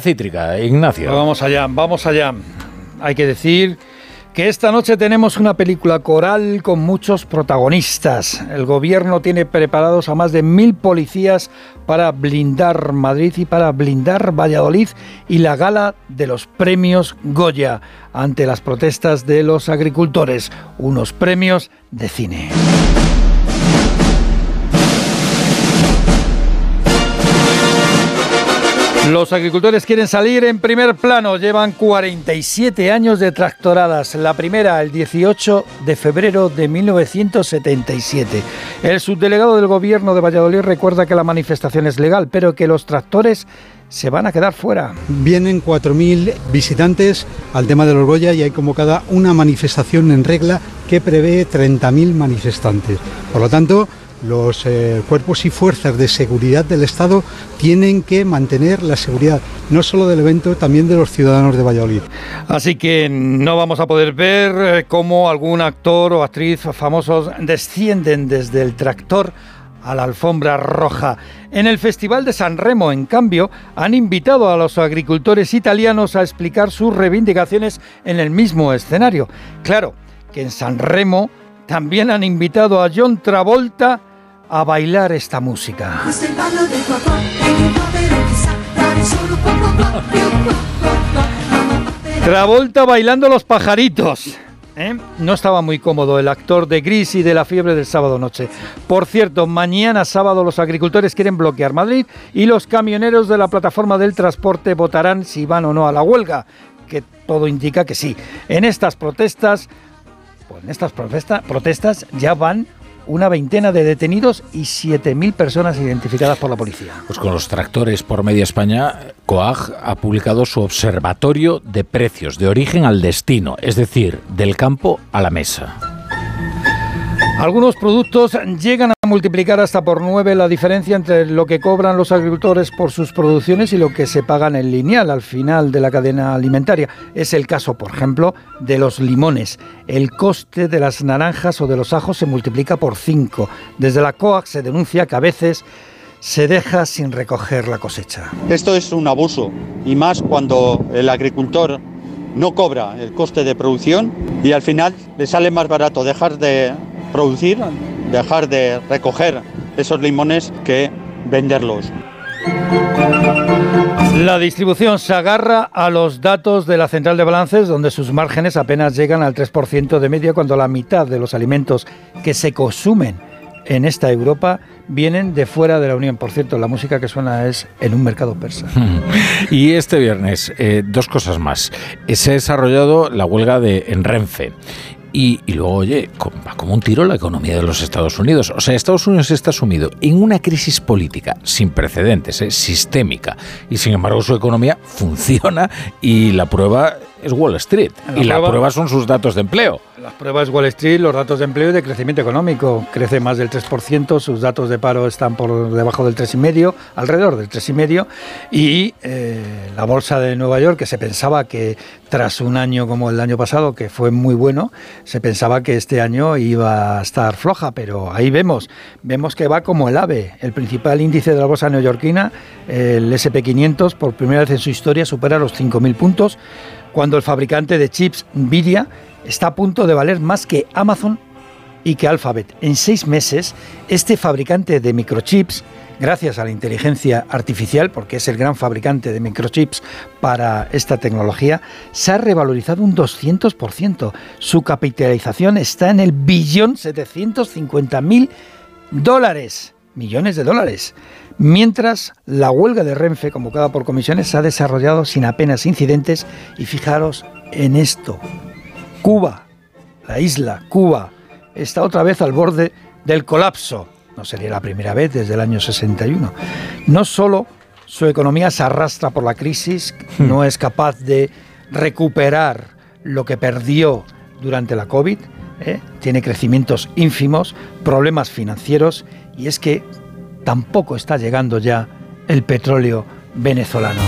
cítrica, Ignacio. Vamos allá, vamos allá. Hay que decir que esta noche tenemos una película coral con muchos protagonistas. El gobierno tiene preparados a más de mil policías para blindar Madrid y para blindar Valladolid y la gala de los premios Goya ante las protestas de los agricultores, unos premios de cine. Los agricultores quieren salir en primer plano. Llevan 47 años de tractoradas. La primera el 18 de febrero de 1977. El subdelegado del gobierno de Valladolid recuerda que la manifestación es legal, pero que los tractores se van a quedar fuera. Vienen 4.000 visitantes al tema de los Goya y hay convocada una manifestación en regla que prevé 30.000 manifestantes. Por lo tanto, los eh, cuerpos y fuerzas de seguridad del Estado tienen que mantener la seguridad, no solo del evento, también de los ciudadanos de Valladolid. Así que no vamos a poder ver eh, cómo algún actor o actriz famosos descienden desde el tractor a la alfombra roja. En el Festival de San Remo, en cambio, han invitado a los agricultores italianos a explicar sus reivindicaciones en el mismo escenario. Claro que en San Remo también han invitado a John Travolta a bailar esta música. Travolta bailando los pajaritos. ¿eh? No estaba muy cómodo el actor de Gris y de la fiebre del sábado noche. Por cierto, mañana sábado los agricultores quieren bloquear Madrid y los camioneros de la plataforma del transporte votarán si van o no a la huelga, que todo indica que sí. En estas protestas, pues en estas protestas ya van una veintena de detenidos y 7.000 personas identificadas por la policía. Pues con los tractores por media España, COAG ha publicado su observatorio de precios de origen al destino, es decir, del campo a la mesa. Algunos productos llegan a multiplicar hasta por nueve la diferencia entre lo que cobran los agricultores por sus producciones y lo que se pagan en lineal al final de la cadena alimentaria. Es el caso, por ejemplo, de los limones. El coste de las naranjas o de los ajos se multiplica por cinco. Desde la COAC se denuncia que a veces se deja sin recoger la cosecha. Esto es un abuso y más cuando el agricultor no cobra el coste de producción y al final le sale más barato dejar de producir, dejar de recoger esos limones que venderlos. La distribución se agarra a los datos de la central de balances, donde sus márgenes apenas llegan al 3% de media, cuando la mitad de los alimentos que se consumen en esta Europa vienen de fuera de la Unión. Por cierto, la música que suena es en un mercado persa. Y este viernes, eh, dos cosas más. Se ha desarrollado la huelga de en Renfe y, luego, oye, va como un tiro la economía de los Estados Unidos. O sea, Estados Unidos está sumido en una crisis política sin precedentes, ¿eh? sistémica, y sin embargo su economía funciona y la prueba es Wall Street. y la prueba son sus datos de empleo. Las pruebas Wall Street, los datos de empleo y de crecimiento económico. Crece más del 3%, sus datos de paro están por debajo del 3,5%, alrededor del 3,5%. Y eh, la bolsa de Nueva York, que se pensaba que tras un año como el año pasado, que fue muy bueno, se pensaba que este año iba a estar floja, pero ahí vemos, vemos que va como el AVE. El principal índice de la bolsa neoyorquina, el SP500, por primera vez en su historia supera los 5.000 puntos, cuando el fabricante de chips Nvidia está a punto de valer más que Amazon y que Alphabet. En seis meses, este fabricante de microchips, gracias a la inteligencia artificial, porque es el gran fabricante de microchips para esta tecnología, se ha revalorizado un 200%. Su capitalización está en el billón 750 mil dólares, millones de dólares. Mientras, la huelga de Renfe, convocada por comisiones, se ha desarrollado sin apenas incidentes y fijaros en esto. Cuba, la isla Cuba, está otra vez al borde del colapso. No sería la primera vez desde el año 61. No solo su economía se arrastra por la crisis, hmm. no es capaz de recuperar lo que perdió durante la COVID, ¿eh? tiene crecimientos ínfimos, problemas financieros y es que tampoco está llegando ya el petróleo venezolano.